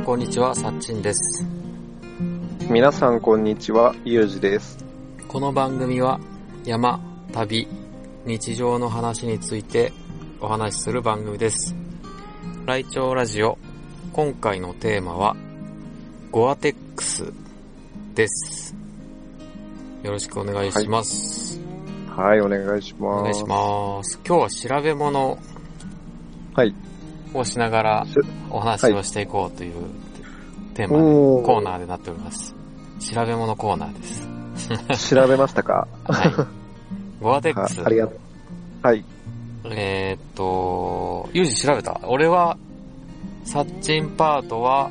んこんにちは、さっちんです。皆さんこんにちは、ゆうじです。この番組は山、旅、日常の話についてお話しする番組です。ライチョウラジオ、今回のテーマは、ゴアテックスです。よろしくお願いします。はい、お願いします。お願いします。今日は調べ物はい。をしながらしお話をしていこうというテーマで、コーナーでなっております。調べ物コーナーです。調べましたか？はい。ゴアテックスは。ありがとう。はい。えーっと、ユージ調べた？俺は、サッチンパートは、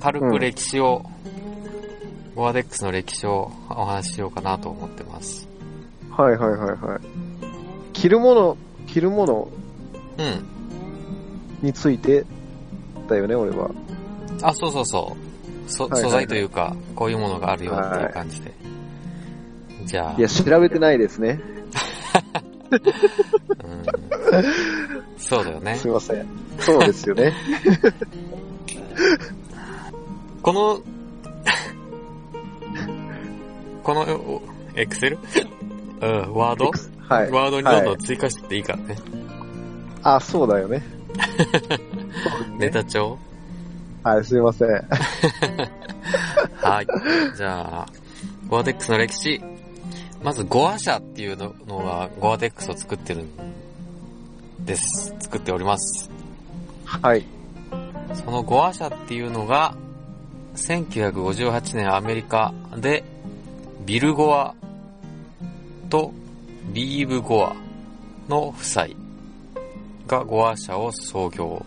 軽く歴史を、ゴアテックスの歴史をお話ししようかなと思ってます。はいはいはいはい。着るもの、着るもの？うん。についてだよね、俺は。あ、そうそうそう。そ、はいはいはい素材というか、こういうものがあるよっていう感じで。じゃあ、いや、調べてないですね。うん、そうだよねす。いません。そうですよね。この、この、おエクセルうん、ワード？はい。ワードにどんどはいん追加していいからね。あ、そうだよね。ネタ帳？はい、すいません。はい。じゃあ、ゴアテックスの歴史。まず、ゴア社っていうののが、ゴアテックスを作ってるんです。作っております。はい。そのゴア社っていうのが、1958年アメリカで、ビル・ゴアとリーブ・ゴアの夫妻がゴア社を創業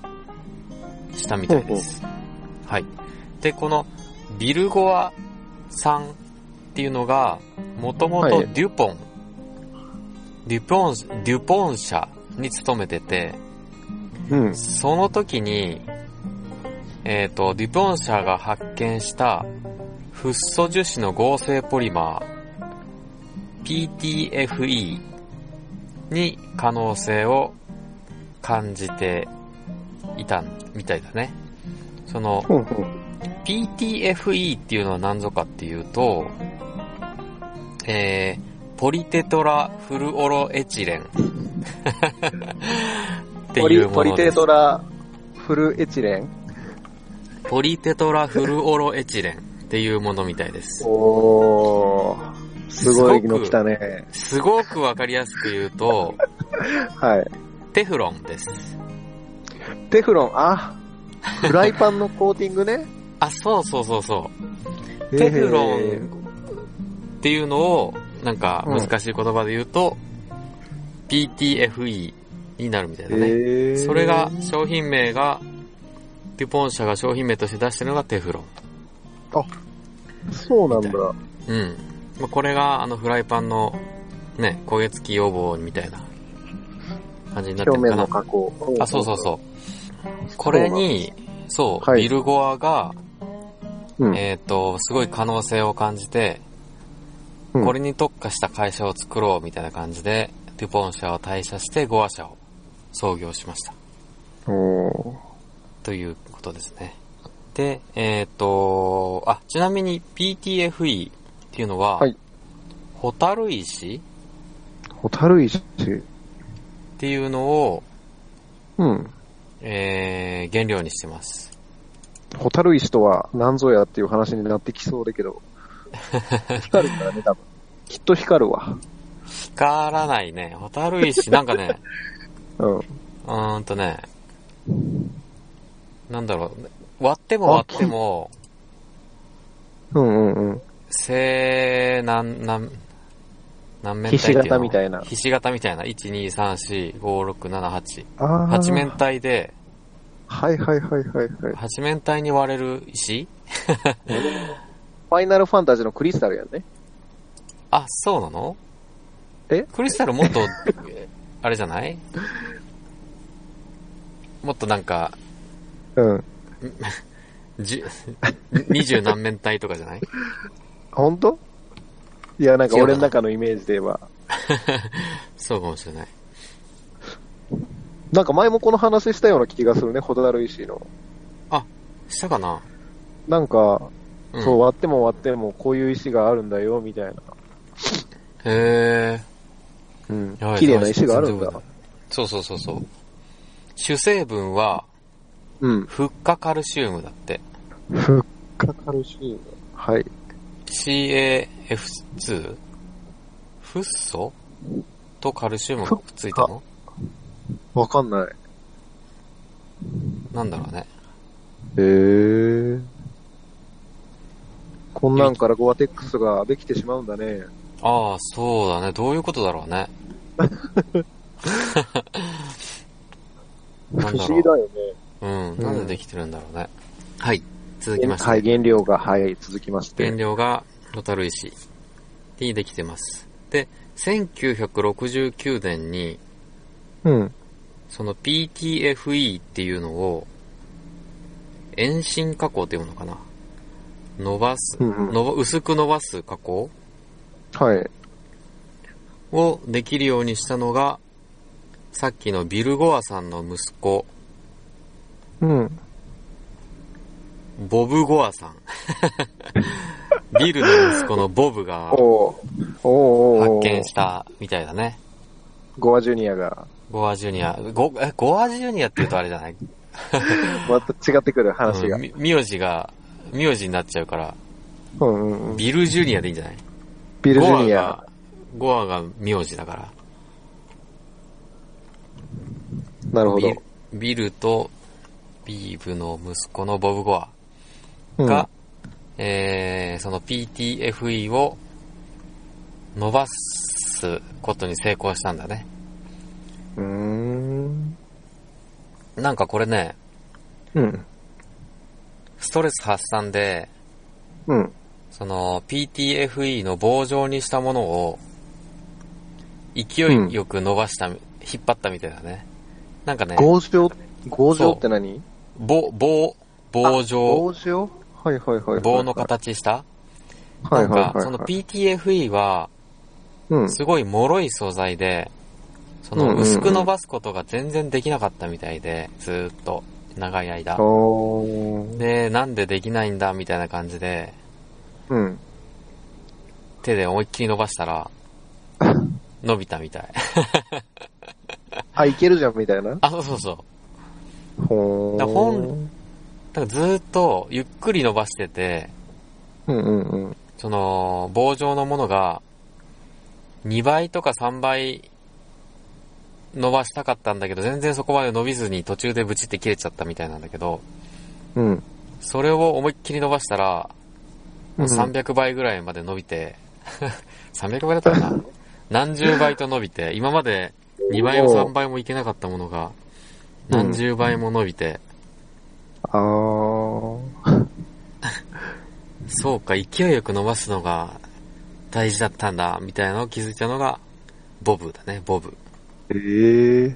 したみたいです。はい。で、このビル・ゴアさんっていうのが、もともとはいデュポン、デュポン、デュポン社に勤めてて、うん。その時に、えっ、と、デュポン社が発見したフッ素樹脂の合成ポリマー PTFE に可能性を感じていたみたいだね。その。PTFE っていうのは何ぞかっていうと、えー、ポリテトラフルオロエチレン ってポリ、いうもポリテ。トラフルエチレン？ポリテトラフルオロエチレンっていうものみたいです。おー。すごいの来たね。すごくわかりやすく言うと、はい。テフロンです。テフロン、あ、フライパンのコーティングね。あ、そうそうそうそう。テフロンっていうのを、なんか難しい言葉で言うと、PTFE になるみたいだね。それが、商品名が、デュポン社が商品名として出してるのがテフロン。そうなんだ。うん。まあ、これが、あの、フライパンの、ね、焦げ付き予防みたいな感じになって表面るかな。の加工。あ、そうそうそう。これに、そう、はいビルゴアが。えっ、と、すごい可能性を感じて、うんこれに特化した会社を作ろうみたいな感じで、デュポン社を退社してゴア社を創業しました。おーということですね。で、えっ、と、あ、ちなみに PTFE っていうのは、はいホタル石ホタル石。っていうのを、うん。えー、原料にしてます。ホタル石とは何ぞやっていう話になってきそうだけど。光るからね、多分。きっと光るわ。光らないね。ホタル石、なんかね、うん。うーんとね、なんだろう、割っても割っても、うんうんうん。正、なん、なん、何面体ひし形みたいなひし形みたいな。1、2、3、4、5、6、7、8。ああ。八面体で、はいはいはいはいはい。八面体に割れる石？ファイナルファンタジーのクリスタルやんね。あ、そうなの？え？クリスタルもっと、あれじゃない？もっとなんか、うん。じゅ、二十何面体とかじゃない？本当？いや、なんか俺の中のイメージで言えば。そうかもしれない。なんか前もこの話したような気がするね、ホタル石の。したかな？なんか、うんそう、割っても割ってもこういう石があるんだよ、みたいな。へうん。綺麗な石があるんだ。そうそうそうそう。主成分は、うん。フッ化カルシウムだって。フッ化カルシウム。はい。CAF2? フッ素？とカルシウムがくっついたの？わかんない。なんだろうね。へー。こんなんからゴアテックスができてしまうんだね。ああ、そうだね。どういうことだろうね。不思議だよね。うん。なんでできてるんだろうね。はい。続きまして。はい、原料が、はい、続きまして。原料がロタル石にできてます。で、1969年に、うん。その PTFE っていうのを、遠心加工っていうのかな？伸ばす、うんうんのば薄く伸ばす加工？はい。をできるようにしたのが、さっきのビル・ゴアさんの息子、うん。ボブ・ゴアさん。ビルの息子のボブが発見したみたいだね。ゴアジュニアが、ゴアジュニア。ゴ、え、ゴアジュニアって言うとあれじゃない？また違ってくる話がうん。み名字が、名字になっちゃうから、うんうんうん。ビルジュニアでいいんじゃない？ビルジュニアゴアが。、ゴアが名字だから。なるほどビ。ビルとビーブの息子のボブ・ゴアうんが、えー、その PTFE を伸ばすことに成功したんだね。うーん。なんかこれね、うん。ストレス発散で、うん。その PTFE の棒状にしたものを勢いよく伸ばした、引っ張ったみたいだね。なんかね、合状？合状って何？棒、棒、棒状、合状？はいはいはいはい。棒の形した？はいはい。なんか、その PTFE は、うん。すごい脆い素材で、その薄く伸ばすことが全然できなかったみたいで、ずーっと、長い間。で、なんでできないんだみたいな感じで、うん。手で思いっきり伸ばしたら、伸びたみたい。あ、いけるじゃんみたいな？あ、そうそうそう。ほー。だ本だからずーっとゆっくり伸ばしてて、うんうんうん。その、棒状のものが、2倍とか3倍伸ばしたかったんだけど、全然そこまで伸びずに途中でブチって切れちゃったみたいなんだけど、うん。それを思いっきり伸ばしたら、もううん300倍ぐらいまで伸びて、300倍だったかな？何十倍と伸びて、今まで2倍も3倍もいけなかったものが、何十倍も伸びて、あー。そうか、勢いよく伸ばすのが大事だったんだ、みたいなのを気づいたのが、ボブだね、ボブ。えー。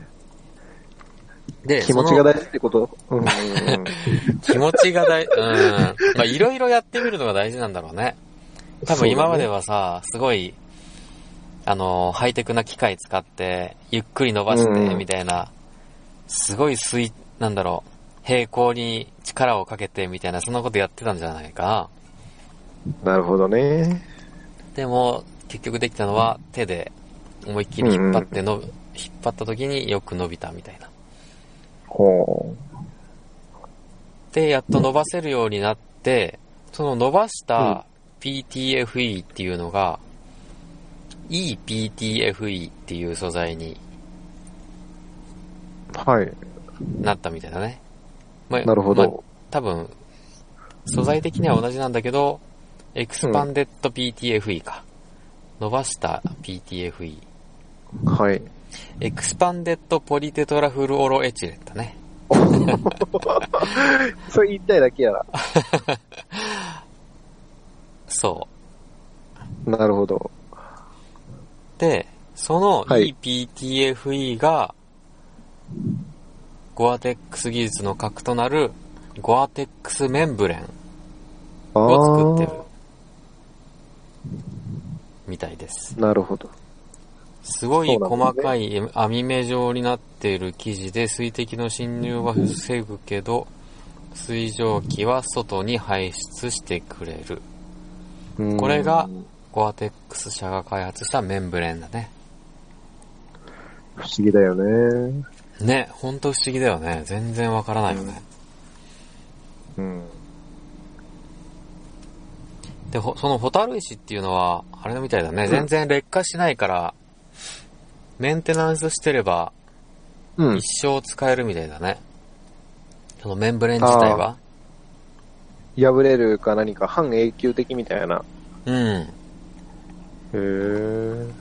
で、気持ちが大事ってこと？うんうんうん。気持ちが大、うん。まあ、いろいろやってみるのが大事なんだろうね。多分今まではさ、すごい、あの、ハイテクな機械使って、ゆっくり伸ばして、うんみたいな、すごい水、なんだろう、平行に力をかけて、みたいな、そんなことやってたんじゃないかなるほどね。な。でも、結局できたのは、手で思いっきり引っ張っての、引っ張った時によく伸びたみたいな。ほで、やっと伸ばせるようになって、その伸ばした PTFE っていうのが、ePTFE っていう素材にう。はい。なったみたいだね。まあなるほまあど。多分、素材的には同じなんだけど、expanded PTFE か。伸ばした PTFE。はい。 expanded ポリテトラフルオロエチレンだね。それ言いたいだけやな。そなるほど。う。で、そのはい ePTFE が、ゴアテックス技術の核となるゴアテックスメンブレンあを作ってるーみたいです。なるほど。すごい細かい網目状になっている生地で水滴の侵入は防ぐけど、水蒸気は外に排出してくれる。うんこれがゴアテックス社が開発したメンブレンだね。不思議だよね。ね、ほんと不思議だよね。全然わからないよね。うん。で、ほそのホタル石っていうのは、あれのみたいだね。ん全然劣化しないから、メンテナンスしてればうん。一生使えるみたいだね。そのメンブレン自体は。破れるか何か半永久的みたいな。うん。へー。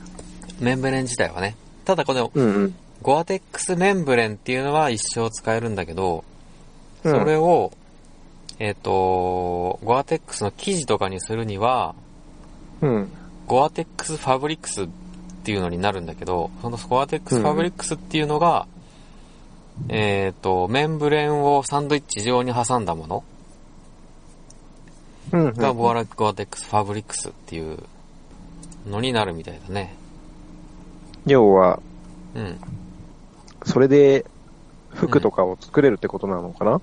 メンブレン自体はね。ただこのうんうん。ゴアテックスメンブレンっていうのは一生使えるんだけど、うんそれを、えっ、と、ゴアテックスの生地とかにするには、うん。ゴアテックスファブリックスっていうのになるんだけど、そのゴアテックスファブリックスっていうのが、えっ、と、メンブレンをサンドイッチ状に挟んだものうん。がゴアゴアテックスファブリックスっていうのになるみたいだね。要は、うん。それで服とかを作れるってことなのかな、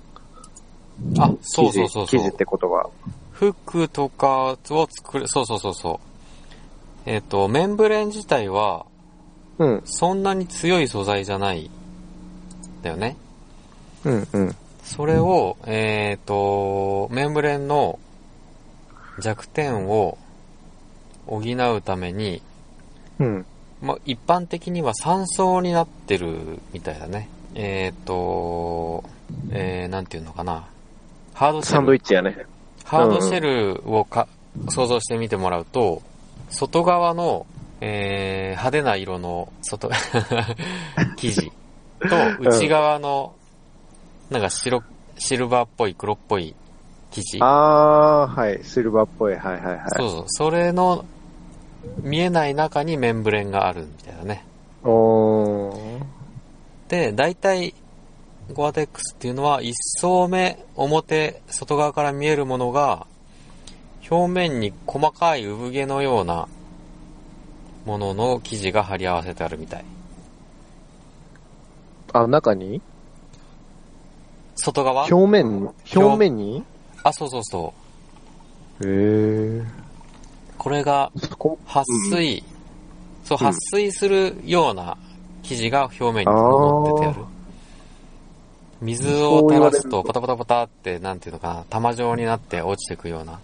あ、そうそうそうそう。生地ってことは。服とかを作る、そうそうそうそう。えっ、と、メンブレン自体は、うん。そんなに強い素材じゃない、だよね。うんうん。それを、えっ、と、メンブレンの弱点を補うために、うん。まあ、一般的には3層になってるみたいだね。えっ、と、えー、なんていうのかな。ハードシェル。サンドイッチやね。ハードシェルをか、想像してみてもらうと、外側の、えー、派手な色の外、生地と内側の、なんか白、シルバーっぽい黒っぽい生地。あー、はい。シルバーっぽい。はいはいはい。そうそう。それの見えない中にメンブレンがあるみたいなね。で、大体、ゴアテックスっていうのは一層目、表、外側から見えるものが、表面に細かい産毛のようなものの生地が貼り合わせてあるみたい。あ、中に？外側？表面に表面に？あ、そうそうそう。へー。これが撥水、そう、うん撥水するような生地が表面に乗っててある。水を垂らすとパタパタパタって、なんていうのかな、玉状になって落ちてくような。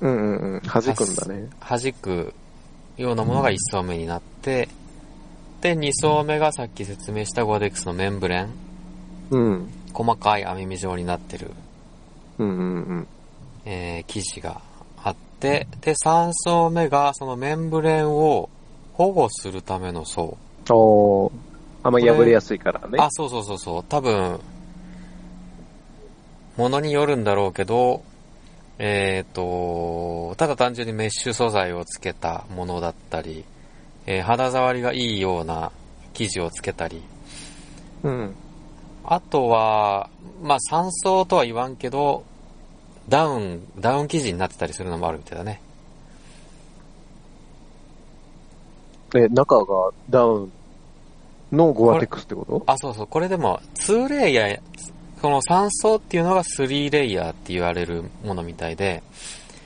うんうんうん。弾くんだね。弾くようなものが1層目になって、で、2層目がさっき説明したゴアデックスのメンブレン。うん。細かい網目状になってる、うんうんうん。えー生地がて、で、3層目がそのメンブレンを保護するための層。おー。あんま破れやすいからね。あ、そうそうそうそう。多分、ものによるんだろうけど、えっ、と、ただ単純にメッシュ素材をつけたものだったり、えー肌触りがいいような生地をつけたり、うん。あとは、まあ3層とは言わんけど、ダウン、ダウン生地になってたりするのもあるみたいだね。え、中がダウンのゴアテックスってこと？あ、そうそう。これでも、2レイヤー、この3層っていうのが3レイヤーって言われるものみたいで、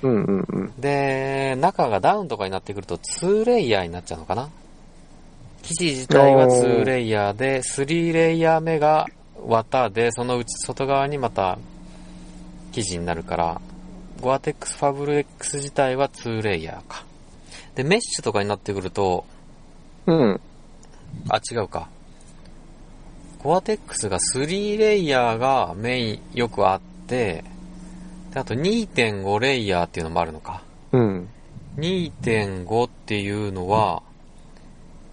うんうんうん。で、中がダウンとかになってくると2レイヤーになっちゃうのかな？生地自体は2レイヤーで、3レイヤー目が綿で、そのうち外側にまた生地になるから、ゴアテックスファブル X 自体は2レイヤーか。で、メッシュとかになってくると、うん。あ、違うか。ゴアテックスが3レイヤーがメインよくあって、であと2.5レイヤーっていうのもあるのか。うん。2.5っていうのは、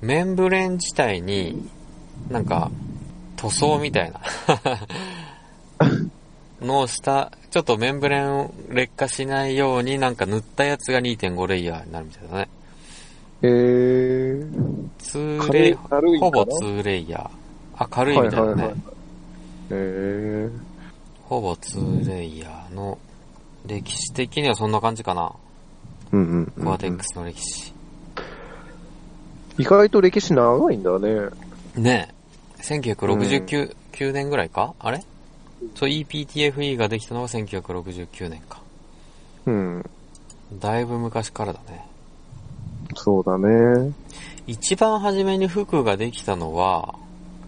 メンブレン自体に、なんか、塗装みたいな のをした、ちょっとメンブレンを劣化しないようになんか塗ったやつが2.5レイヤーになるみたいだね。えー。2軽いレイ、ほぼ2レイヤー。あ、軽いみたいだね。はいはいはいえー。ほぼ2レイヤーの、歴史的にはそんな感じかな。うんうんうんゴアテックスの歴史。意外と歴史長いんだね。ねえ。1969、9年ぐらいか？あれ？そう、EPTFE ができたのが1969年か。うん。だいぶ昔からだね。そうだね。一番初めに服ができたのは、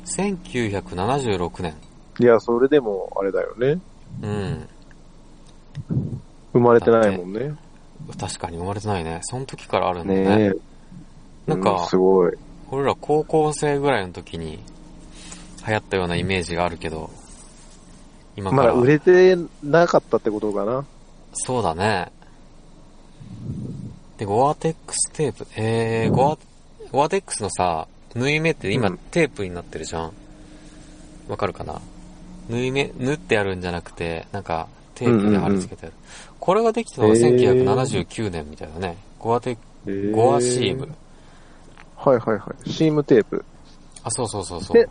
1976年。いや、それでも、あれだよね。うん。生まれてないもんね。確かに生まれてないね。その時からあるんだねね。え。なんかうすごい。俺ら高校生ぐらいの時に流行ったようなイメージがあるけど、今から。まだ売れてなかったってことかな。そうだね。で、ゴアテックステープ。えー、ゴア、ゴアテックスのさ、縫い目って今うんテープになってるじゃん。わかるかな？縫い目、縫ってあるんじゃなくて、なんかテープで貼り付けてある。これができたのがへー1979年みたいだね。ゴアテック、えーゴアシーム。はいはいはい。シームテープ。あ、そうそうそうそうで。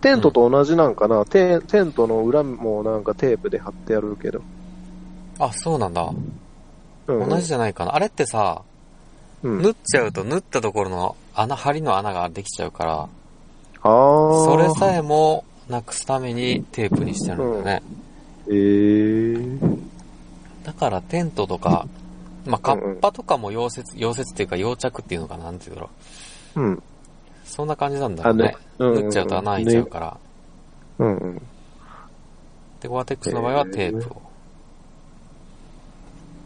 テントと同じなんかな、テンテントの裏もなんかテープで貼ってあるけど。あ、そうなんだ。うん、同じじゃないかな。あれってさ、うん。縫っちゃうと縫ったところの穴、針の穴ができちゃうから、ああ。それさえもなくすためにテープにしてあるんだね。えー。だからテントとか、まあ、カッパとかも溶接、溶接っていうか溶着っていうのかななんていうのうん。そんな感じなんだろうね。縫っちゃうと穴開いちゃうから。うんうん。で、ゴアテックスの場合はテープを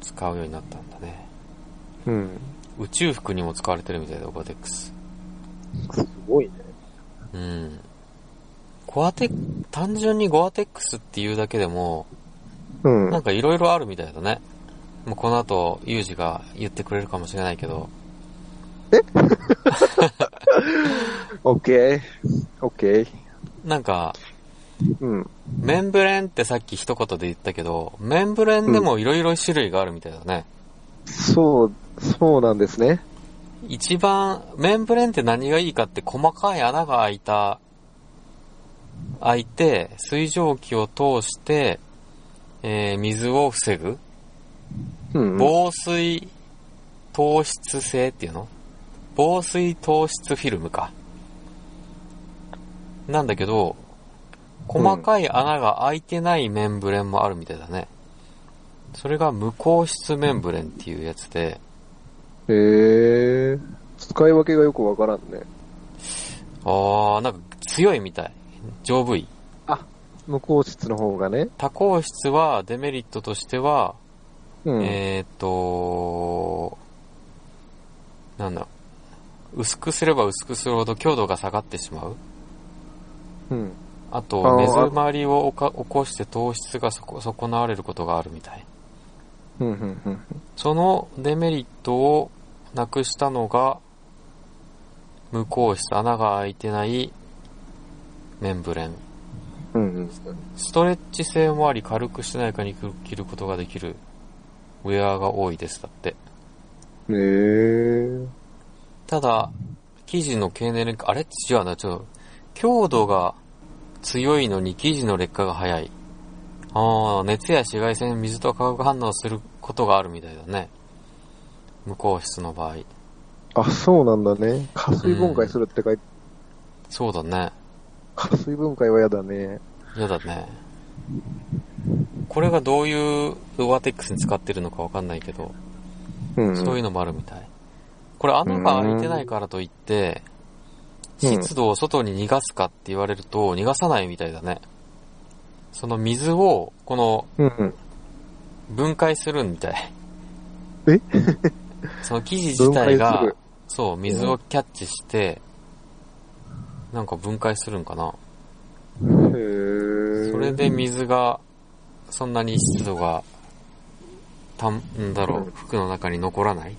使うようになったんだね。うん。宇宙服にも使われてるみたいだ、ゴアテックス。すごいね。うん。ゴアテッ単純にゴアテックスっていうだけでも、うん。なんかいろいろあるみたいだね。もうこの後、ユージが言ってくれるかもしれないけど、オッケー。オッケー。なんか、うん。メンブレンってさっき一言で言ったけど、メンブレンでもいろいろ種類があるみたいだね。そう、そうなんですね。一番、メンブレンって何がいいかって細かい穴が開いた、開いて、水蒸気を通して、えー水を防ぐうん。防水糖質性っていうの？防水糖質フィルムか。なんだけど、細かい穴が開いてないメンブレンもあるみたいだね。それが無孔質メンブレンっていうやつで、へえ。使い分けがよくわからんね。あー、なんか強いみたい。丈夫い。無効質の方がね。多孔質はデメリットとしては、うん。えーっと、なんだ、薄くすれば薄くするほど強度が下がってしまう。うん。あと、あー根詰まりを起こして糖質が損なわれることがあるみたい。うん、うん、うん。そのデメリットをなくしたのが、無孔質、穴が開いてないメンブレン。うん、うん。ストレッチ性もあり軽くしなやかに着ることができるウェアが多いです。だって。へえ。ただ、生地の経年劣化、あれ違うな、ちょっと、強度が強いのに生地の劣化が早い。ああ、熱や紫外線、水と化学反応することがあるみたいだね。無効質の場合。あ、そうなんだね。加水分解するって書いて、そうだね。加水分解は嫌だね。嫌だね。これがどういうウアテックスに使ってるのかわかんないけど、うん。そういうのもあるみたい。これ穴が開いてないからといって、うん湿度を外に逃がすかって言われると、逃がさないみたいだね。その水を、この。分解するみたい。え？その生地自体がそう、水をキャッチして、なんか分解するんかな。へえ。それで水が、そんなに湿度が、たん、んだろう、服の中に残らない。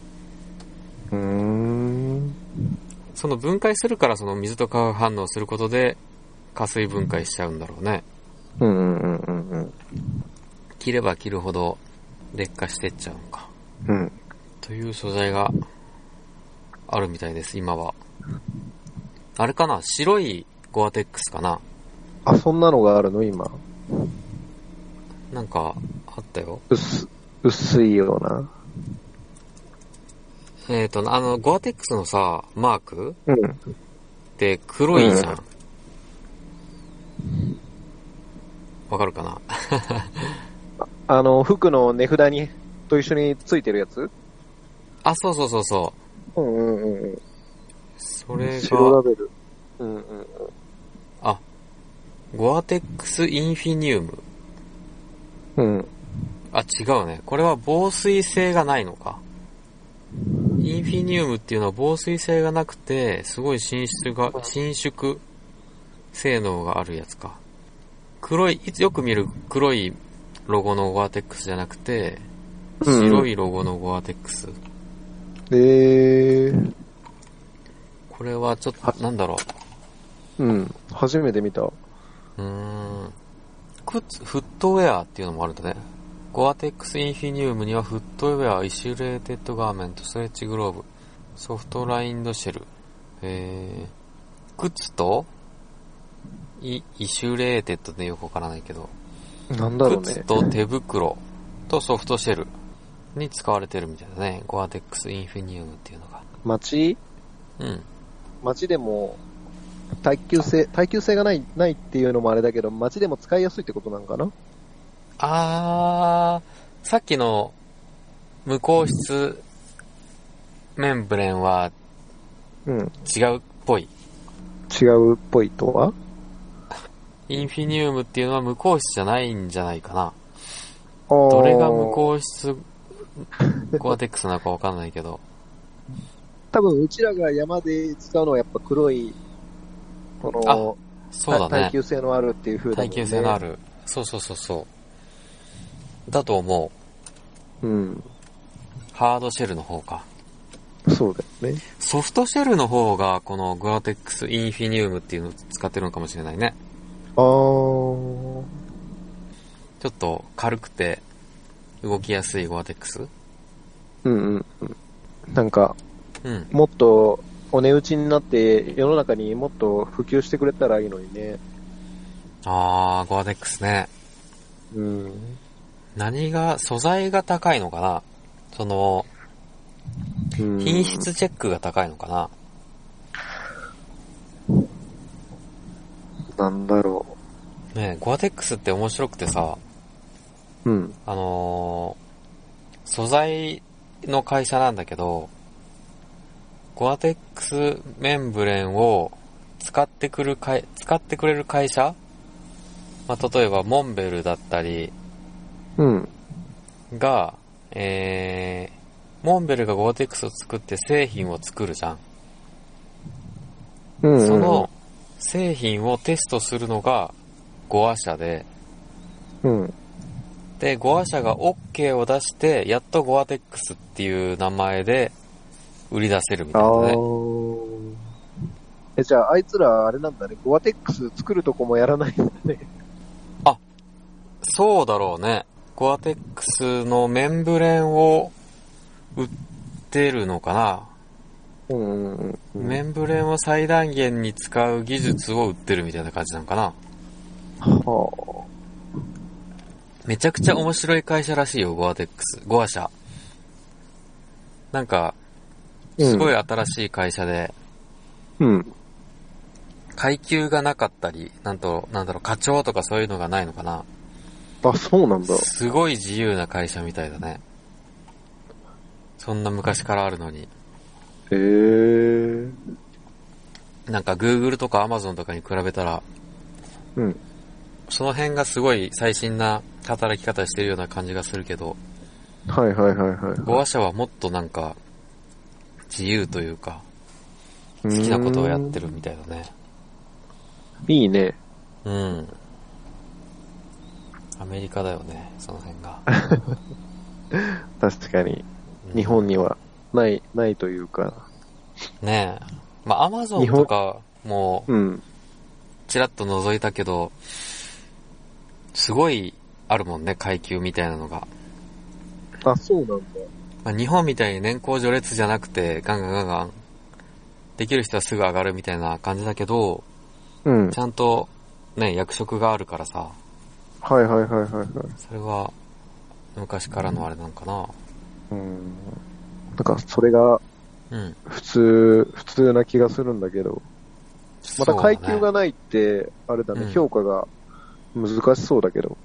その分解するからその水と化学反応することで、加水分解しちゃうんだろうね。うん、うん、うん、うんうん。切れば切るほど劣化してっちゃうのか。うん。という素材があるみたいです、今は。あれかな？白いゴアテックスかな？あ、そんなのがあるの？今。なんか、あったよ。薄、薄いような。えっ、と、あの、ゴアテックスのさ、マークうん。って黒いじゃん。わかるかな？あの、服の値札に、と一緒についてるやつ？あ、そうそうそうそう。うんうんうんうん。それ白ラが、ベル。うんうんうん。あ、ゴアテックスインフィニウム。うん。あ、違うね。これは防水性がないのか。インフィニウムっていうのは防水性がなくて、すごい伸縮が、伸縮性能があるやつか。黒い、いつよく見る黒いロゴのゴアテックスじゃなくて、うん白いロゴのゴアテックス。えー、これはちょっと、なんだろうん。初めて見た。う。うーん。靴、フットウェアっていうのもあるんだね。ゴアテックスインフィニウムにはフットウェア、 insulated garment、stretch glove、soft lined shell。えー、靴と、イ、イシュレーテッドでよくわからないけど、なんだろうね。靴と手袋とソフトシェルに使われてるみたいだね。ゴアテックスインフィニウムっていうのが。街？うん。街でも、耐久性、耐久性がない、ないっていうのもあれだけど、街でも使いやすいってことなんかな？あー、さっきの無効室メンブレンはうん。違うっぽい。違うっぽいとは？インフィニウムっていうのは無効室じゃないんじゃないかな。どどれが無効室ゴアテックスなのかわかんないけど。多分、うちらが山で使うのはやっぱ黒い、この、そうだね。耐久性のあるっていう風だもんね。耐久性のあ。る。そうそうそうそう。だと思う。うん。ハードシェルの方か。そうだよね。ソフトシェルの方がこのゴアテックスインフィニウムっていうのを使ってるのかもしれないね。あー。ちょっと軽くて動きやすいゴアテックスうんうんうん。なんか、うん。もっとお値打ちになって世の中にもっと普及してくれたらいいのにね。あー、ゴアテックスね。うん。何が、素材が高いのかな？その、うん品質チェックが高いのかな？なんだろねえゴアテックスって面白くてさ、う。うん。あのー素材の会社なんだけど、ゴアテックスメンブレンを使ってくるかい、使ってくれる会社？まあ、例えばモンベルだったりうん。が、えー、モンベルがゴアテックスを作って製品を作るじゃん。うん、うん。その、製品をテストするのがゴア社で、うん。で、ゴア社が OK を出して、やっとゴアテックスっていう名前で売り出せるみたいあなね。ー。え、じゃあ、あいつら、あれなんだね。ゴアテックス作るとこもやらないんだね。そうだろうね。ゴアテックスのメンブレンを売ってるのかな？メンブレンを最大限に使う技術を売ってるみたいな感じなのかな？はめちゃくちゃ面白い会社らしいよ、ゴアテックス。ゴア社。なんか、うんすごい新しい会社で、あ。うん。階級がなかったり、なんと、なんだろう、課長とかそういうのがないのかな？あ、そうなんだ。すごい自由な会社みたいだね。そんな昔からあるのに。へえー。なんか Google とか Amazon とかに比べたら、うん。その辺がすごい最新な働き方してるような感じがするけど、はいはいはいはい。ゴア社はもっとなんか、自由というか、好きなことをやってるみたいだね。いいね。うん。アメリカだよね、その辺が。確かに。うん日本にはない、ないというか。ねえ。まあ、アマゾンとかも、うん。ちらっと覗いたけど、すごいあるもんね、階級みたいなのが。あ、そうなんだ。まあ、日本みたいに年功序列じゃなくて、ガンガンガンガン、できる人はすぐ上がるみたいな感じだけど、うんち。ゃんと、ね、役職があるからさ、はいはいはいはいはい。それは、昔からのあれなんかな。うん。なんか、それがうん。普通、普通な気がするんだけど。また階級がないって、あれだね、うん評価が難しそうだけど。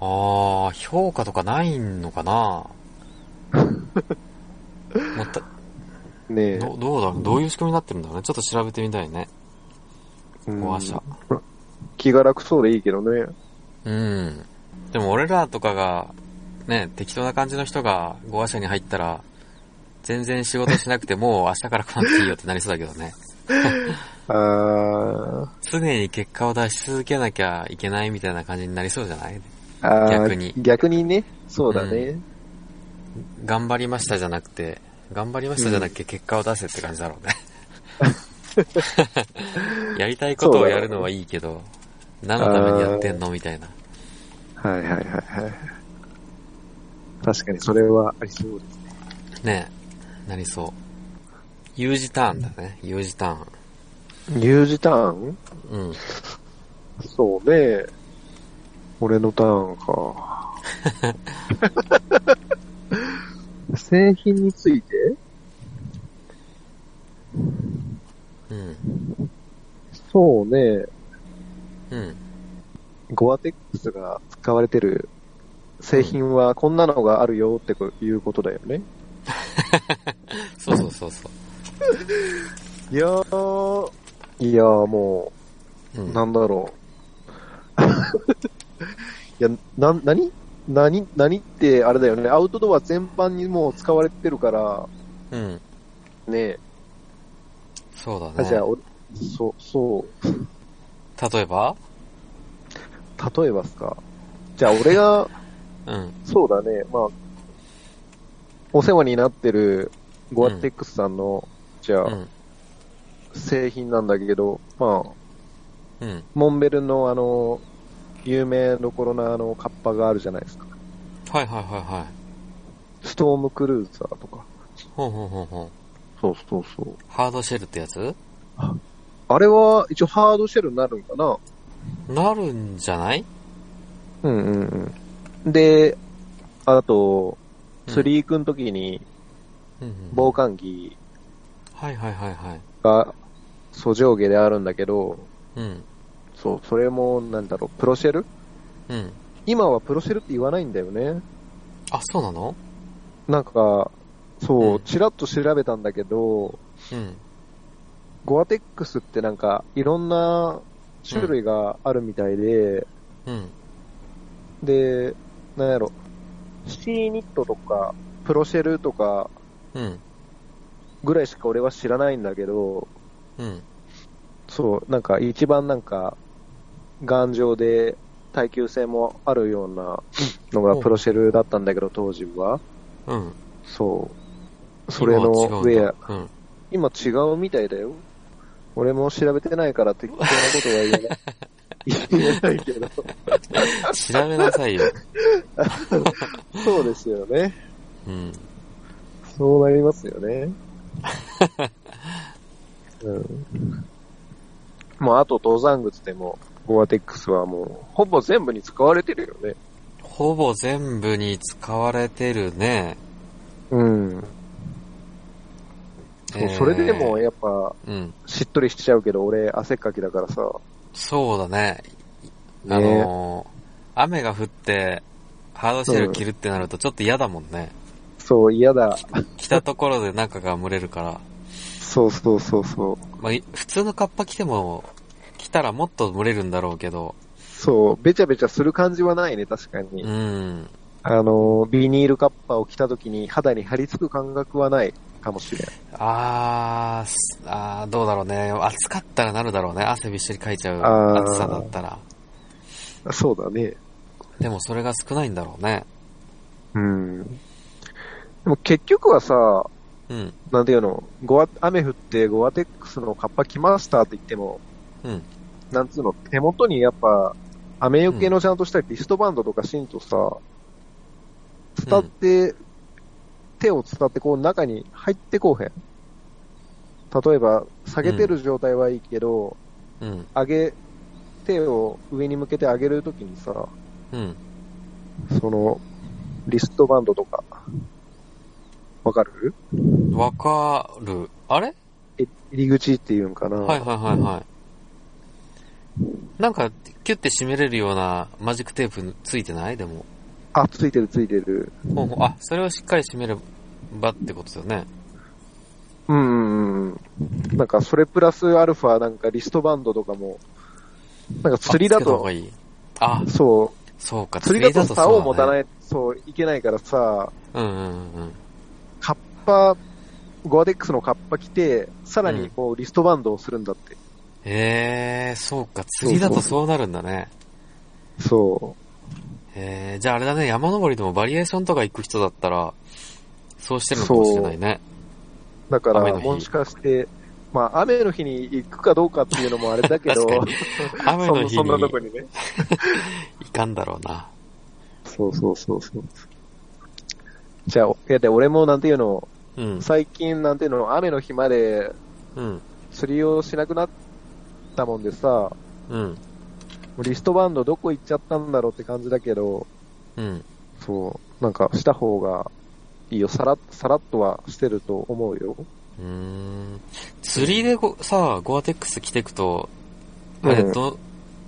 あー、評価とかないのかな？も った、ねえ。どどうだろう？どういう仕組みになってるんだろうね？ちょっと調べてみたいね。うんゴア社。気が楽そうでいいけどね。うん。でも俺らとかが、ね、適当な感じの人が5話社に入ったら、全然仕事しなくてもう明日から来なくていいよってなりそうだけどね。あ常に結果を出し続けなきゃいけないみたいな感じになりそうじゃない？逆に逆にね。そうだね。頑張りましたじゃなくて、頑張りましたじゃなくて結果を出せって感じだろうね。やりたいことをやるのはいいけど、何のためにやってんの？みたいな。はいはいはいはい。確かにそれはありそうですね。ねえ、なりそう。U 字ターンだね、U 字ターン。U 字ターン？うん。そうね。俺のターンか。製品について？うん。そうね。うん。ゴアテックスが使われてる製品はこんなのがあるよってこいうことだよね。そうそうそうそいやー、いやーもう。うう、ん。なんだろう。いや、な、なに何、何ってあれだよね。アウトドア全般にもう使われてるから、うん。ねそうだあ、じゃあ、そう、そう、例えば？例えばっすか？じゃあ俺が、うん。そうだね、まあ、お世話になってるゴアテックスさんの、じゃあ、うん。製品なんだけど、まあ、うん。モンベルのあの、有名どころのあの、カッパがあるじゃないですか。はいはいはいはい。ストームクルーザーとか。ほうほうほうほう。そうそうそう。ハードシェルってやつ？あれは一応ハードシェルになるんかな？なるんじゃない？うんうんうん。で、あと、うん釣り行くん時にうんうん。防寒着はいはいはいはい。が、そう上下であるんだけど、うん。そう、それも、なんだろう、プロシェル？うん。今はプロシェルって言わないんだよね。あ、そうなの？なんか、そうう、んちらっと調べたんだけど、うん。ゴアテックスってなんか、いろんな種類があるみたいで、うん。で、なんやろ、シーニットとか、プロシェルとかうん。ぐらいしか俺は知らないんだけど、うん。そう、なんか一番なんか、頑丈で耐久性もあるようなのがプロシェルだったんだけど、当時は。うん。そう。それのウェだア。うん。今違うみたいだよ。俺も調べてないから適当なことは言えない。言えないけど。調べなさいよ。そうですよね。うん。そうなりますよね。うん。もうあと登山靴でも、ゴアテックスはもう、ほぼ全部に使われてるよね。ほぼ全部に使われてるね。うん。そう、えーそれでもやっぱ、うん。しっとりしちゃうけど、俺汗っかきだからさ。そうだね。ねあのー、雨が降って、ハードシェル着るってなるとちょっと嫌だもんね。そう、嫌だ。着たところで中が蒸れるから。そうそうそうそう。まあ、い普通のカッパ着ても、着たらもっと蒸れるんだろうけど、そう、べちゃべちゃする感じはないね、確かに。うん。あの、ビニールカッパを着た時に肌に張り付く感覚はないかもしれん。あーすあー、どうだろうね。暑かったらなるだろうね。汗びっしりかいちゃうあー暑さだったら。そうだね。でもそれが少ないんだろうね。うん。でも結局はさ、うん。なんていうの、ゴア、雨降ってゴアテックスのカッパ着ましたって言っても、うん。なんつうの、手元にやっぱ、雨よけのちゃんとしたリストバンドとかしんとさ、伝って、手を伝ってこう中に入ってこうへん。例えば、下げてる状態はいいけど、うん。上げ、手を上に向けて上げるときにさ、うん。その、リストバンドとか、わかる？わかる。あれ？え入り口っていうんかな。はいはいはいはい。なんか、キュッて締めれるようなマジックテープついてない？でも。あ、ついてるついてる。ほうほうあ、それをしっかり締めればってことですよね。うんうんうん。なんか、それプラスアルファ、なんかリストバンドとかも、なんか釣りだとあ。あ、そう、そうか、釣りだと竿を持たい。ない、そう、いけないからさ、うんうんうん。カッパ、ゴアテックスのカッパ着て、さらにこう、リストバンドをするんだって。へえ、そうか、釣りだとそうなるんだね。そへえ、じゃああれだね、山登りでもバリエーションとか行く人だったら、そうしてるのかもしれないね。う。だから、もしかして、まあ、雨の日に行くかどうかっていうのもあれだけど、確 雨の日そんなとこににね。行かんだろうな。そうそうそうそう。じゃあ、いやで、俺もなんていうの、うん。最近なんていうの、雨の日までうん。釣りをしなくなったもんでさ、もうん。うリストバンドどこ行っちゃったんだろうって感じだけど、うん。そう、なんかした方がいいよ。さらっ、さらっとはしてると思うよ。うーん。釣りでごさ、ゴアテックス着てくと、あれ、うんど、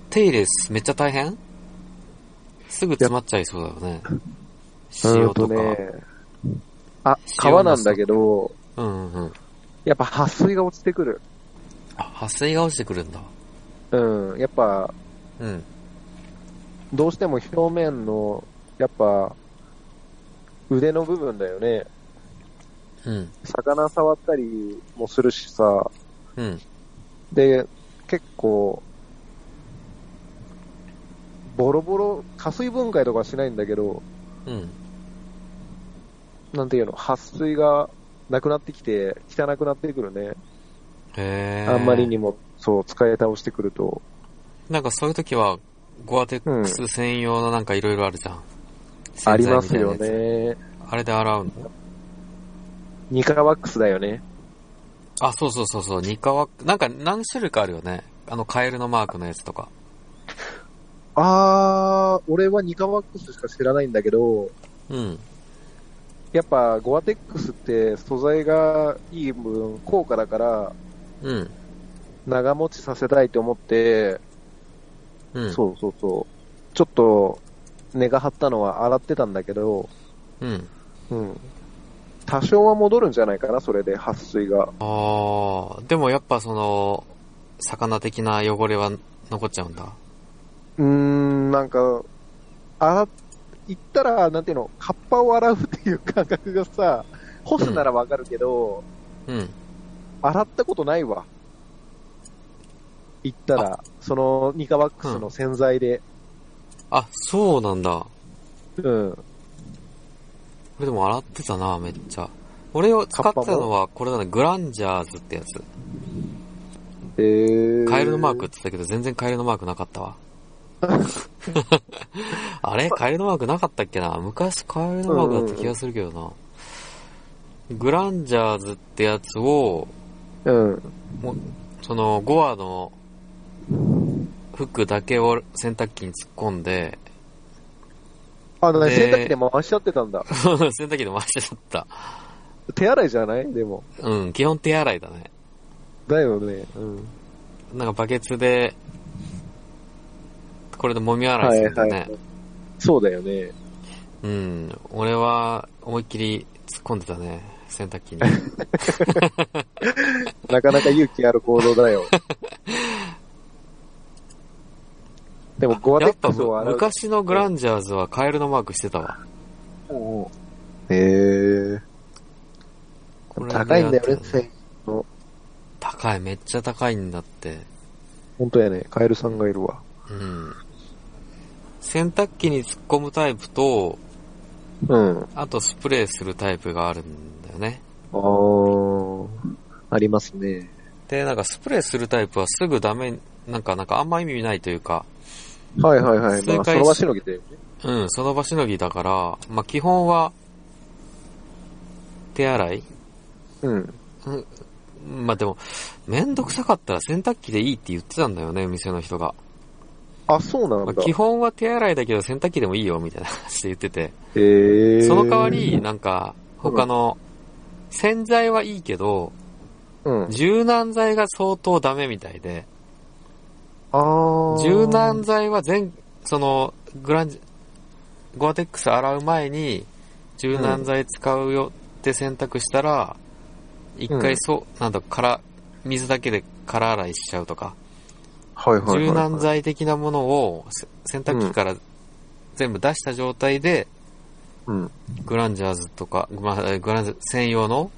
手入れめっちゃ大変？すぐ詰まっちゃいそうだよね。塩とか。うんね。あ、川なんだけど、うんうんうん。やっぱ撥水が落ちてくる。あ、撥水が落ちてくるんだ。うん。やっぱ、うん。どうしても表面の、やっぱ、腕の部分だよね。うん。魚触ったりもするしさ、うん。で、結構、ボロボロ、加水分解とかはしないんだけど、うん。なんていうの、撥水がなくなってきて、汚くなってくるね。へーあんまりにも、そう、使い倒してくると。なんかそういう時は、ゴアテックス専用のなんかいろいろあるじゃん。ありますよね。つ。あれで洗うの？ニカワックスだよね。あ、そうそうそうそう、ニカワなんか何種類かあるよね。あのカエルのマークのやつとか。あー、俺はニカワックスしか知らないんだけど、うん。やっぱゴアテックスって素材がいい分、高価だから、うん。長持ちさせたいと思って、うん。そうそうそう。ちょっと、根が張ったのは洗ってたんだけど、う。うん。うん。多少は戻るんじゃないかな、それで、撥水が。あー、でもやっぱその、魚的な汚れは残っちゃうんだ。うーん、なんか、洗、言ったら、なんていうの、カッパを洗うっていう感覚がさ、干すならわかるけど、うん。洗ったことないわ。言ったら、その、ニカワックスの洗剤で。あ、そうなんだ。うん。これでも洗ってたな、めっちゃ。俺を使ってたのは、これだね、グランジャーズってやつ。えー。カエルのマークって言ったけど、全然カエルのマークなかったわ。あれ？カエルのマークなかったっけな？昔カエルのマークだった気がするけどな。グランジャーズってやつを、うん。その、ゴアの服だけを洗濯機に突っ込んで、あのね、で洗濯機で回しちゃってたんだ。洗濯機で回しちゃった。手洗いじゃない？でも。うん、基本手洗いだね。だよね。うん。なんかバケツで、これで揉み洗いするんだね。そうだよね。うん。俺は思いっきり突っ込んでたね。洗濯機に。なかなか勇気ある行動だよ。でも、ゴアテッやっぱクスを洗う。昔のグランジャーズはカエルのマークしてたわ。へえ。これで高いんだよねやって、たせ高い、めっちゃ高いんだって。本当やね。カエルさんがいるわ。うん。洗濯機に突っ込むタイプと、うん。あとスプレーするタイプがあるんだよね。あー。ありますね。で、なんかスプレーするタイプはすぐダメ、なんか、なんかあんま意味ないというか、はいはいはい。まあ、その場しのぎだよね。うん、その場しのぎだから、まあ、基本は、手洗い？うん。まあ、でも、めんどくさかったら洗濯機でいいって言ってたんだよね、店の人が。あ、そうなんだ。まあ基本は手洗いだけど洗濯機でもいいよ、みたいな話で言ってて。へえ。その代わり、、なんか、他の、洗剤はいいけど、うん。柔軟剤が相当ダメみたいで、あー。柔軟剤は全、その、グランジ、ゴアテックス洗う前に、柔軟剤使うよって選択したら、一、回そう、なんだ、から、水だけで空洗いしちゃうとか、はいはいはい、はい。柔軟剤的なものをせ洗濯機から全部出した状態で、うん。グランジャーズとか、まあ、グランジャー専用の、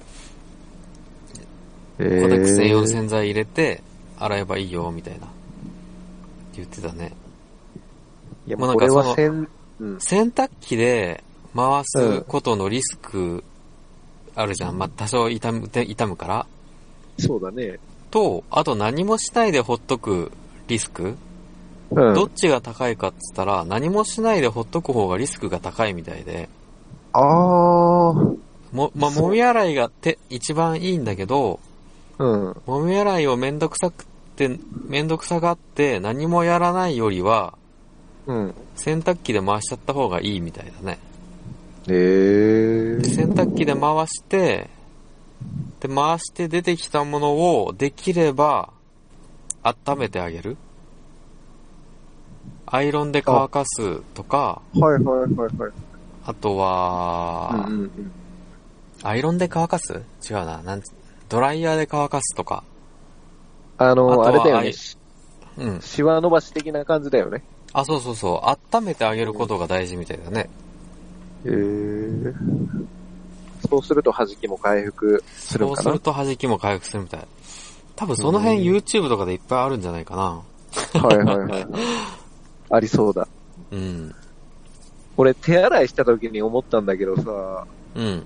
えゴアテックス専用のー、洗剤入れて、洗えばいいよ、みたいな。言ってたね。いや、もうこれなかそのはせん、うん。洗濯機で回すことのリスクあるじゃん。まあ、多少傷む、で傷むから。そうだね。と、あと何もしないでほっとくリスク、うん。どっちが高いかっつったら、何もしないでほっとく方がリスクが高いみたいで、あー。も、まあ、そう揉み洗いがて一番いいんだけど、うん。揉み洗いをめんどくさくて、めんどくさがって何もやらないよりは、うん。洗濯機で回しちゃった方がいいみたいだね。えー。で洗濯機で回して、で、回して出てきたものをできれば温めてあげる。アイロンで乾かすとか、はいはいはいはい。あとは、うんうんうん。アイロンで乾かす？違うな。なんつドライヤーで乾かすとか。あの、ああれだよね。うん。シワ伸ばし的な感じだよね。あ、そうそうそう。温めてあげることが大事みたいだね。へー。そうすると弾きも回復するそうのかな？すると弾きも回復するみたい。多分その辺 YouTube とかでいっぱいあるんじゃないかな。はいはいはい。ありそうだ。うん。俺手洗いした時に思ったんだけどさ、うん。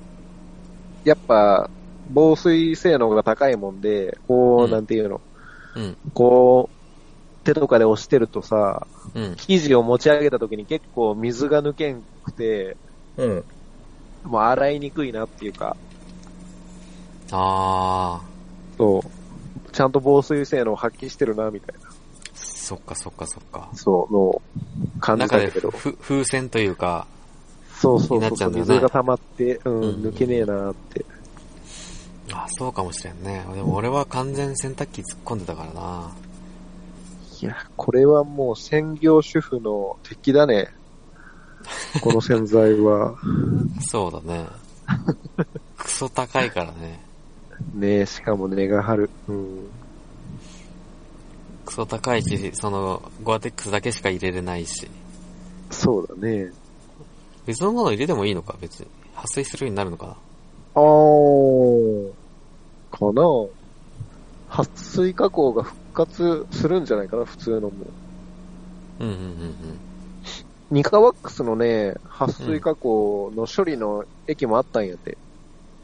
やっぱ防水性能が高いもんで、こう、うんなんていうの、うん。こう、手とかで押してるとさ、うん。生地を持ち上げた時に結構水が抜けんくて、うん。もう洗いにくいなっていうか、あそう、ちゃんと防水性能を発揮してるな、みたいな、ー、そっかそっかそっか。そう、の感じ中でたけど、ふ風船というか、そうそうそうっちゃうね水が溜まって、うん、うん抜けねえなって。あ、そうかもしれんね。でも俺は完全洗濯機突っ込んでたからな。いや、これはもう専業主婦の敵だね。この洗剤は。そうだね。クソ高いからね。ねえ、しかも値が張る。うん。クソ高いし、その、ゴアテックスだけしか入れれないし。そうだね。別のもの入れてもいいのか？別に。撥水するようになるのかな？あー、かな撥水加工が復活するんじゃないかな、普通のも。うんうんうんニカワックスのね、撥水加工の処理の液もあったんやって。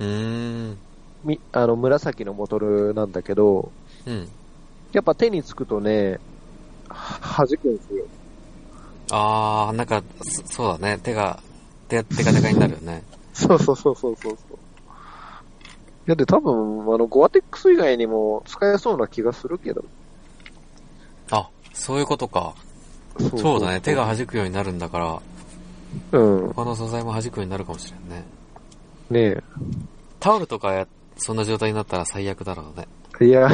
うん。うーん。み、あの、紫のボトルなんだけど、うん。やっぱ手につくとね、は弾くんですよ。あー、なんか、そそうだね。手が、手、手が手がになるよね。そうそうそうそうそうそう。いやで多分、あの、ゴアテックス以外にも使えそうな気がするけど。あ、そういうことか。そうだね。手が弾くようになるんだから、うん。他の素材も弾くようになるかもしれんね。ねタオルとかや、そんな状態になったら最悪だろうね。え。いや、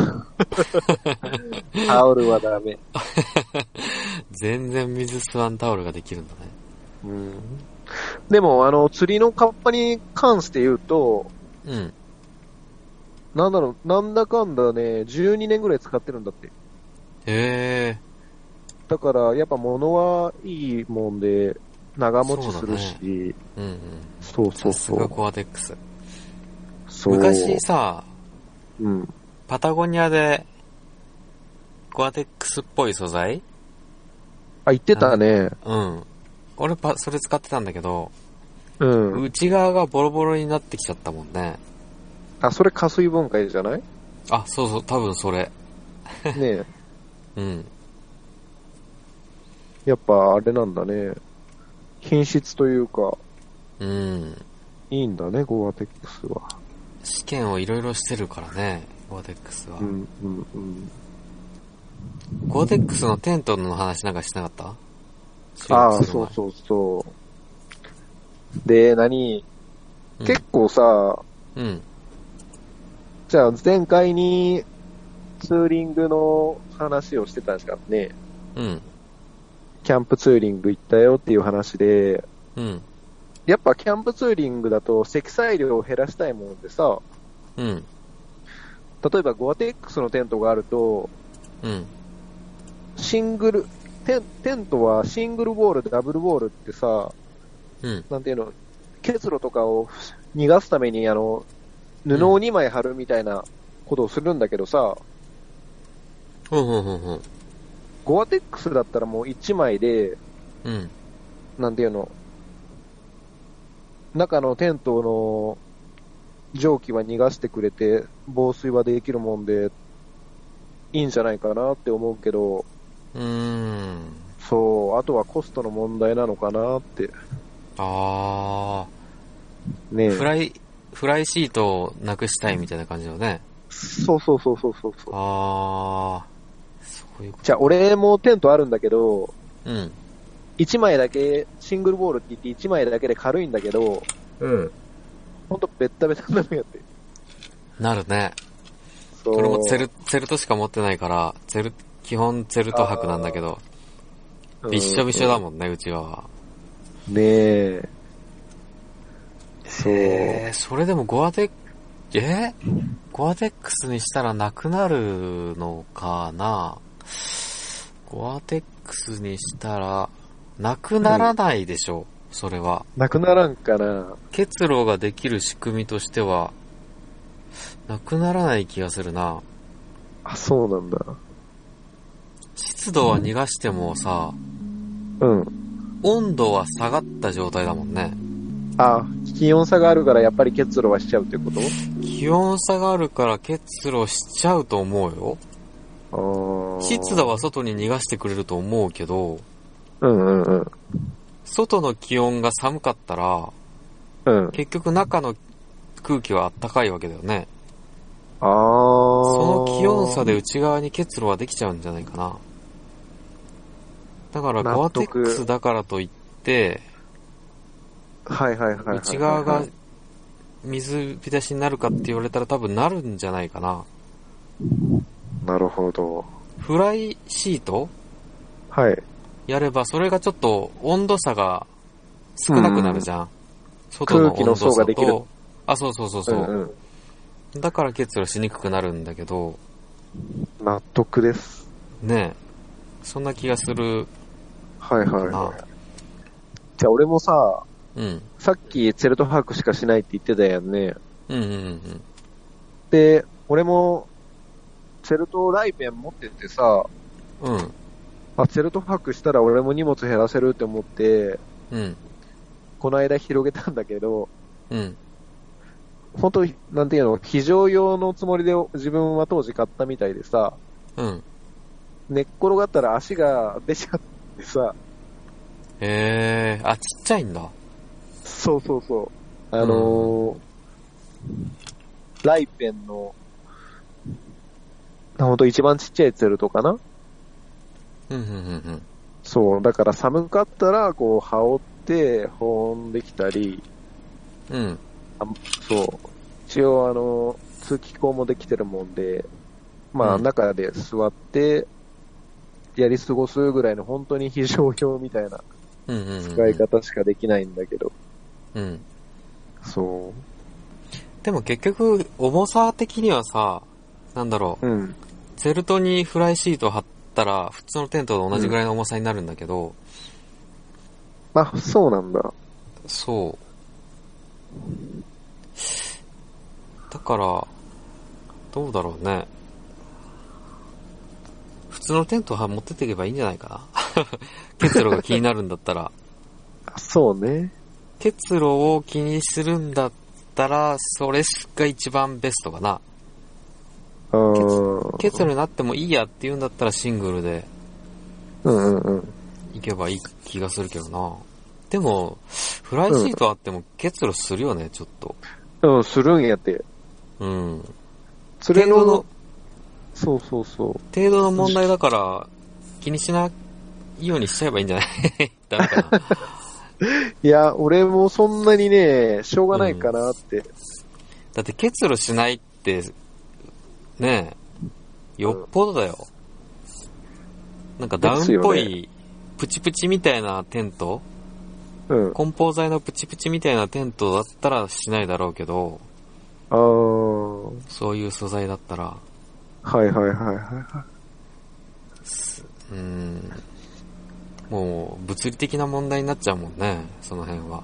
タオルはダメ。全然水吸わんタオルができるんだね。うん。でも、あの、釣りのカッパに関して言うと、うん。なんだろう、なんだかんだね、12年ぐらい使ってるんだって。へえ。だから、やっぱ物はいいもんで、長持ちするし、うんうん。そうそうそう。さすがコアテックス。そう昔さ、うん。パタゴニアで、コアテックスっぽい素材？あ、言ってたね。うん。俺パ、それ使ってたんだけど、うん。内側がボロボロになってきちゃったもんね。あ、それ加水分解じゃない？あ、そうそう、多分それ。ねえ。うん。やっぱあれなんだね。品質というか、うん。いいんだね、ゴアテックスは。試験をいろいろしてるからね、ゴアテックスは。うん、うん、うん。ゴアテックスのテントの話なんかしなかった？ああ、そうそうそう。で、何、うん結構さ、うん。じゃあ前回にツーリングの話をしてたんですからね。うん。キャンプツーリング行ったよっていう話で、うん。やっぱキャンプツーリングだと積載量を減らしたいもんでさ、うん。例えばゴアテックスのテントがあると、うん。シングル、テンテントはシングルボール、ダブルボールってさ、うん。なんていうの、結露とかを逃がすために、あの、布を2枚貼るみたいなことをするんだけどさ、うん。うん。うん。ゴアテックスだったらもう1枚で、うん。なんていうの、中のテントの蒸気は逃がしてくれて、防水はできるもんで、いいんじゃないかなって思うけど、うーん。そう、あとはコストの問題なのかなって。あねー。フライ、フライシートをなくしたいみたいな感じのね。そうそうそうそうそうそう。あー。そういうこじゃあ、俺もテントあるんだけど、と。うん。1枚だけ、シングルボールって言って1枚だけで軽いんだけど、うん。ほんとベッタベタになるんやって。なるね。そう。俺もツェル、ツェルトしか持ってないから、ツェル、基本ツェルト泊なんだけど、うんびっしょびしょだもんね、うちは。ねえ。そう。えー、それでもゴアテック、え？ゴアテックスにしたらなくなるのかな？ゴアテックスにしたら、なくならないでしょ、それは。なくならんかな。結露ができる仕組みとしては、なくならない気がするな。あ、そうなんだ。湿度は逃がしてもさ、うん。温度は下がった状態だもんね。あ、気温差があるからやっぱり結露はしちゃうってこと？気温差があるから結露しちゃうと思うよ。湿度は外に逃がしてくれると思うけど、うんうんうん。外の気温が寒かったら、うん。結局中の空気は暖かいわけだよね。ああ。その気温差で内側に結露はできちゃうんじゃないかな。だからゴアテックスだからといって、はいはいはい。内側が水浸しになるかって言われたら多分なるんじゃないかな。なるほど。フライシート？はい。やればそれがちょっと温度差が少なくなるじゃん。外の空気の温度差層ができると、あ、そうそうそうそうう、んうん。だから結露しにくくなるんだけど、納得です。ねえ。そんな気がするはいはいなはい。。じゃあ俺もさ、うん。さっきツェルトハークしかしないって言ってたやんね。うんうんうんで、俺も、ツェルトライペン持っててさ、うん。うん。あ、ツェルトハークしたら俺も荷物減らせるって思って、うん。この間広げたんだけど、うん。本当なんていうの、非常用のつもりで自分は当時買ったみたいでさ、うん。寝っ転がったら足が出ちゃってさ、へえー、あ、ちっちゃいんだ。そうそうそう。あのーライペンの、ほんと一番ちっちゃいツェルトかな？うんうんうんそう、だから寒かったら、こう、羽織って、保温できたり、うん。うん。そう。一応、あの、通気口もできてるもんで、まあ、うん中で座って、やり過ごすぐらいの本当に非常用みたいなうんうんうん。使い方しかできないんだけど、うん。そでも結局、重さ的にはさ、なんだろう、う。うん。ゼルトにフライシート貼ったら、普通のテントと同じぐらいの重さになるんだけど、あ、そうなんだ。そう。だから、どうだろうね。普通のテントは持ってっていけばいいんじゃないかな。結露が気になるんだったら。あそうね。結露を気にするんだったら、それが一番ベストかな。うん。結露になってもいいやって言うんだったらシングルでうんうんうん。行けばいい気がするけどな。でも、フライシートあっても結露するよね、ちょっと。うん、するんやって。うん。それの程度の、そうそうそう。程度の問題だから、気にしないようにしちゃえばいいんじゃない？ダメかな。いや、俺もそんなにね、しょうがないかなって。だって結露しないって、ねえ、よっぽどだよ。なんかダウンっぽい、プチプチみたいなテント？うん。梱包材のプチプチみたいなテントだったらしないだろうけど、あー。そういう素材だったら、はいはいはいはいはうーん、もう物理的な問題になっちゃうもんね、その辺は。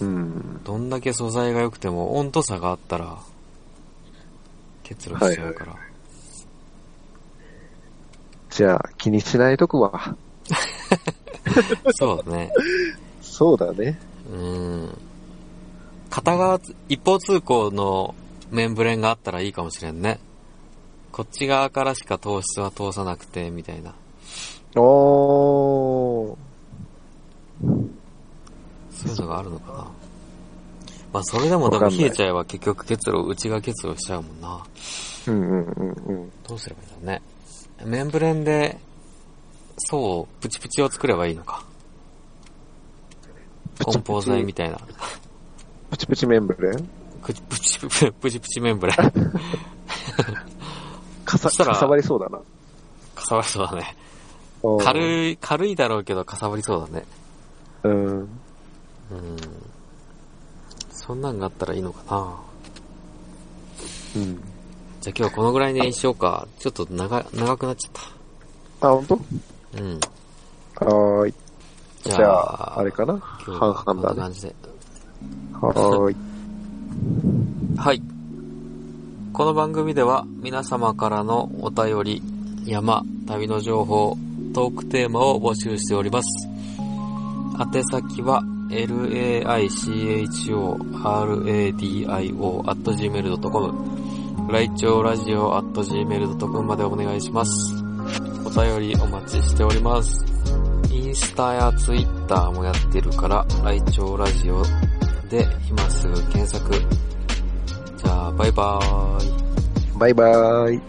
い。うん。どんだけ素材が良くても温度差があったら、結露しちゃうから。じゃあ、気にしないとくわ。そうだね。そうだね。うーん。片側、一方通行のメンブレンがあったらいいかもしれんね。こっち側からしか糖質は通さなくて、みたいな。おー。そういうのがあるのかな。まあそれでもでもわかんない冷えちゃえば結局結露、内が結露しちゃうもんな。うんうんうんうん。どうすればいいんだろうね。メンブレンで、そう、プチプチを作ればいいのか。梱包材みたいな。プチプチメンブレン？プチプチ、プチプチメンブレン。かさ、かさばりそうだな。かさばりそうだね。い。軽い、軽いだろうけどかさばりそうだね。うん。うん。そんなんがあったらいいのかな。うん。じゃあ今日はこのぐらいにしようか。ちょっと長、長くなっちゃっあ、ほんとた。うん。はーい。じじゃあ、ゃあ、あれかな？今日はこ半々だね。んな感じで。はーい。はい。この番組では皆様からのお便り、山、旅の情報、トークテーマを募集しております。宛先は、laichoradio.gmail.com 来庁ラジオ .gmail.com までお願いします。お便りお待ちしております。インスタやツイッターもやってるから、来庁ラジオで今すぐ検索。じゃあ、バイバーイ。バイバーイ。